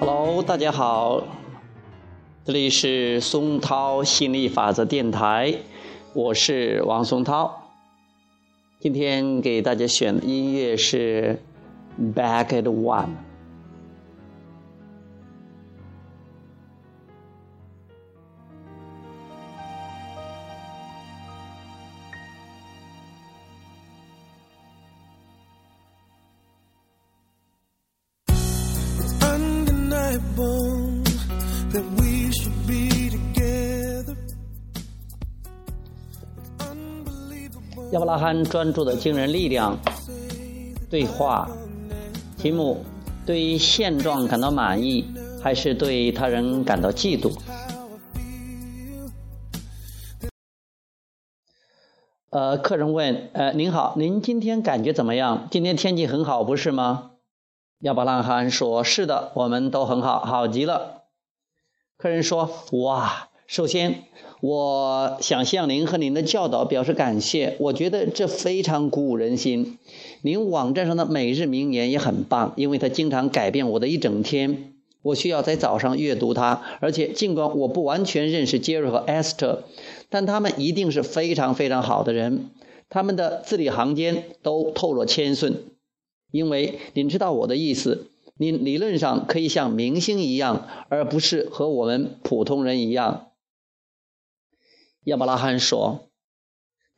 Hello，大家好，这里是松涛心理法则电台，我是王松涛。今天给大家选的音乐是《Back at One》。亚伯拉罕专注的惊人力量对话题目：对于现状感到满意，还是对他人感到嫉妒？呃，客人问：呃，您好，您今天感觉怎么样？今天天气很好，不是吗？亚伯拉罕说：是的，我们都很好，好极了。客人说：哇，首先。我想向您和您的教导表示感谢，我觉得这非常鼓舞人心。您网站上的每日名言也很棒，因为它经常改变我的一整天。我需要在早上阅读它，而且尽管我不完全认识杰瑞和艾斯特，但他们一定是非常非常好的人。他们的字里行间都透露谦逊，因为您知道我的意思。您理论上可以像明星一样，而不是和我们普通人一样。亚伯拉罕说：“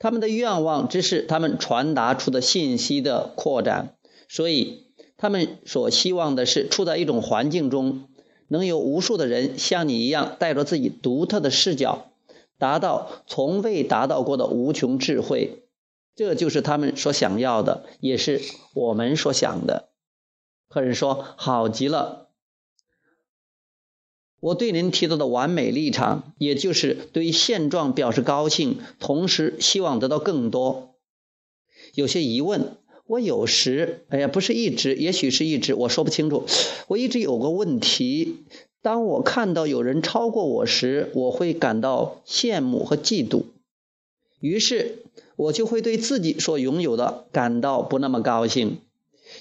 他们的愿望只是他们传达出的信息的扩展，所以他们所希望的是处在一种环境中，能有无数的人像你一样，带着自己独特的视角，达到从未达到过的无穷智慧。这就是他们所想要的，也是我们所想的。”客人说：“好极了。”我对您提到的完美立场，也就是对现状表示高兴，同时希望得到更多。有些疑问，我有时，哎呀，不是一直，也许是一直，我说不清楚。我一直有个问题：当我看到有人超过我时，我会感到羡慕和嫉妒，于是我就会对自己所拥有的感到不那么高兴，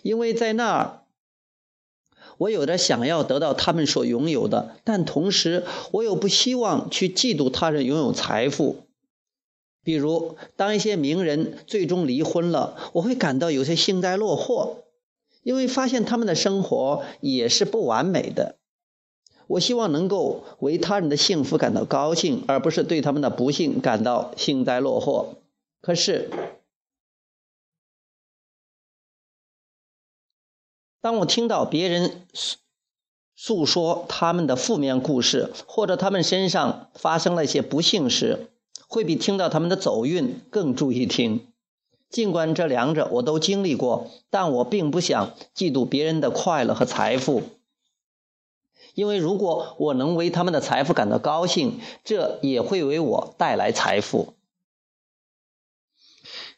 因为在那儿。我有点想要得到他们所拥有的，但同时我又不希望去嫉妒他人拥有财富。比如，当一些名人最终离婚了，我会感到有些幸灾乐祸，因为发现他们的生活也是不完美的。我希望能够为他人的幸福感到高兴，而不是对他们的不幸感到幸灾乐祸。可是。当我听到别人诉诉说他们的负面故事，或者他们身上发生了一些不幸时，会比听到他们的走运更注意听。尽管这两者我都经历过，但我并不想嫉妒别人的快乐和财富，因为如果我能为他们的财富感到高兴，这也会为我带来财富。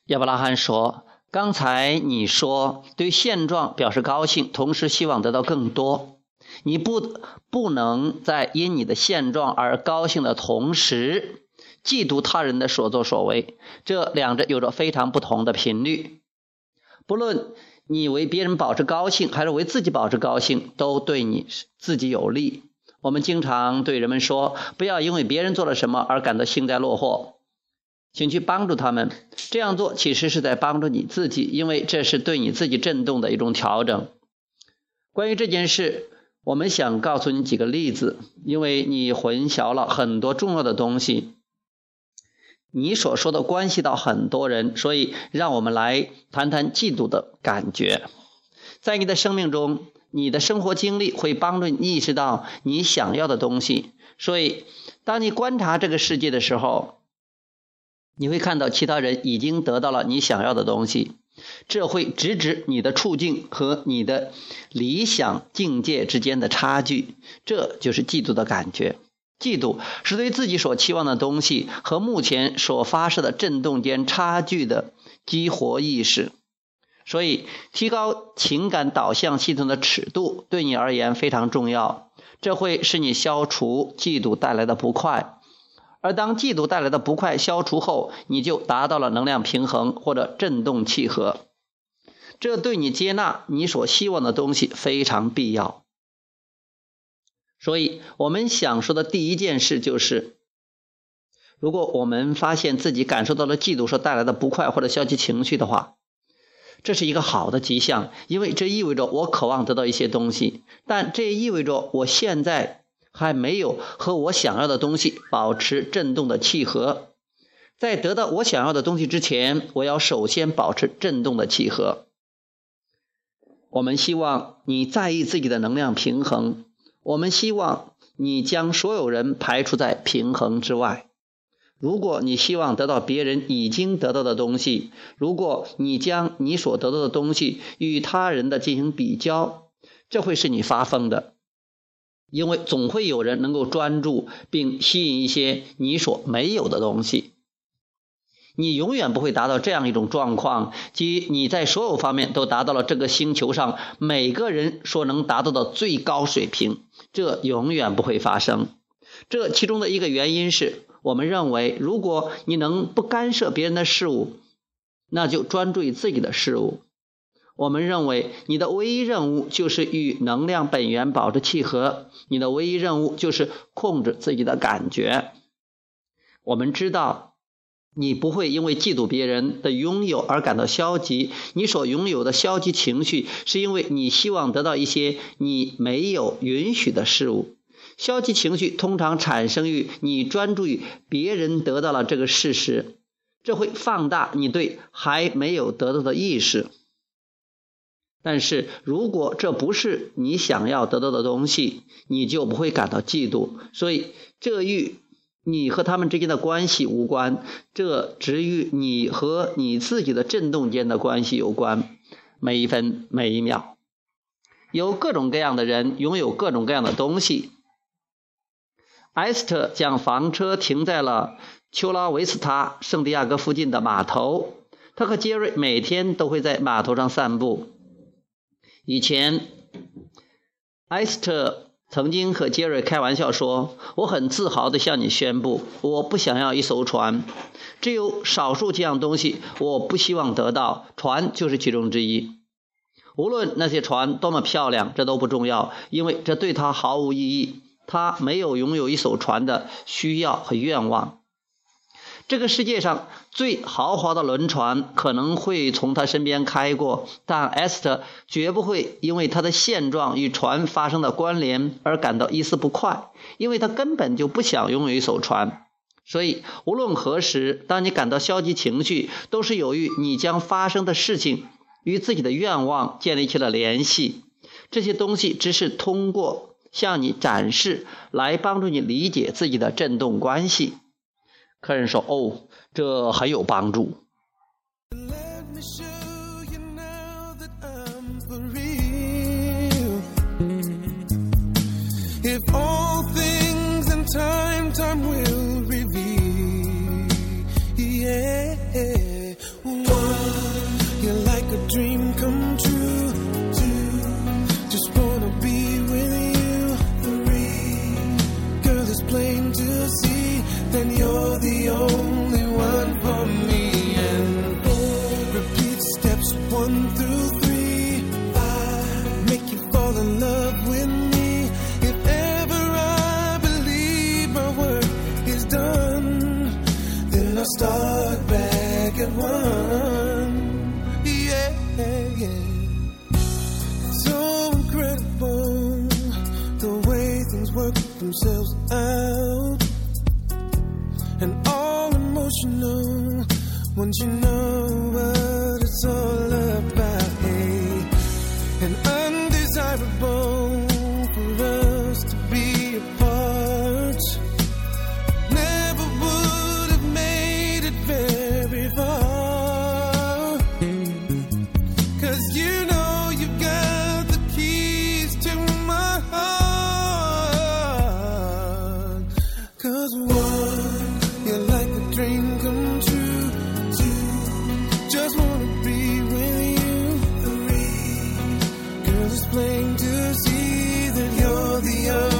亚伯拉罕说。刚才你说对现状表示高兴，同时希望得到更多。你不不能在因你的现状而高兴的同时，嫉妒他人的所作所为。这两者有着非常不同的频率。不论你为别人保持高兴，还是为自己保持高兴，都对你自己有利。我们经常对人们说，不要因为别人做了什么而感到幸灾乐祸。请去帮助他们，这样做其实是在帮助你自己，因为这是对你自己振动的一种调整。关于这件事，我们想告诉你几个例子，因为你混淆了很多重要的东西。你所说的关系到很多人，所以让我们来谈谈嫉妒的感觉。在你的生命中，你的生活经历会帮助你意识到你想要的东西，所以当你观察这个世界的时候。你会看到其他人已经得到了你想要的东西，这会直指你的处境和你的理想境界之间的差距，这就是嫉妒的感觉。嫉妒是对自己所期望的东西和目前所发射的震动间差距的激活意识。所以，提高情感导向系统的尺度对你而言非常重要，这会使你消除嫉妒带来的不快。而当嫉妒带来的不快消除后，你就达到了能量平衡或者振动契合，这对你接纳你所希望的东西非常必要。所以，我们想说的第一件事就是，如果我们发现自己感受到了嫉妒所带来的不快或者消极情绪的话，这是一个好的迹象，因为这意味着我渴望得到一些东西，但这也意味着我现在还没有和我想要的东西保持振动的契合。在得到我想要的东西之前，我要首先保持振动的契合。我们希望你在意自己的能量平衡。我们希望你将所有人排除在平衡之外。如果你希望得到别人已经得到的东西，如果你将你所得到的东西与他人的进行比较，这会使你发疯的，因为总会有人能够专注并吸引一些你所没有的东西。你永远不会达到这样一种状况，即你在所有方面都达到了这个星球上每个人所能达到的最高水平。这永远不会发生。这其中的一个原因是我们认为，如果你能不干涉别人的事物，那就专注于自己的事物。我们认为，你的唯一任务就是与能量本源保持契合，你的唯一任务就是控制自己的感觉。我们知道，你不会因为嫉妒别人的拥有而感到消极。你所拥有的消极情绪，是因为你希望得到一些你没有允许的事物。消极情绪通常产生于你专注于别人得到了这个事实，这会放大你对还没有得到的意识。但是如果这不是你想要得到的东西，你就不会感到嫉妒。所以这与你和他们之间的关系无关，这只与你和你自己的振动间的关系有关。每一分每一秒，有各种各样的人拥有各种各样的东西。埃斯特将房车停在了丘拉维斯塔圣地亚哥附近的码头。他和杰瑞每天都会在码头上散步。以前，埃斯特曾经和杰瑞开玩笑说：“我很自豪地向你宣布，我不想要一艘船。只有少数几样东西我不希望得到，船就是其中之一。无论那些船多么漂亮，这都不重要，因为这对他毫无意义。”他没有拥有一艘船的需要和愿望。这个世界上最豪华的轮船可能会从他身边开过，但艾斯特绝不会因为他的现状与船发生的关联而感到一丝不快，因为他根本就不想拥有一艘船。所以，无论何时，当你感到消极情绪，都是由于你将发生的事情与自己的愿望建立起了联系。这些东西只是通过。向你展示，来帮助你理解自己的振动关系。客人说：“哦，这很有帮助。” Themselves out. And all emotional once you know what it's all about It's plain to see that you're the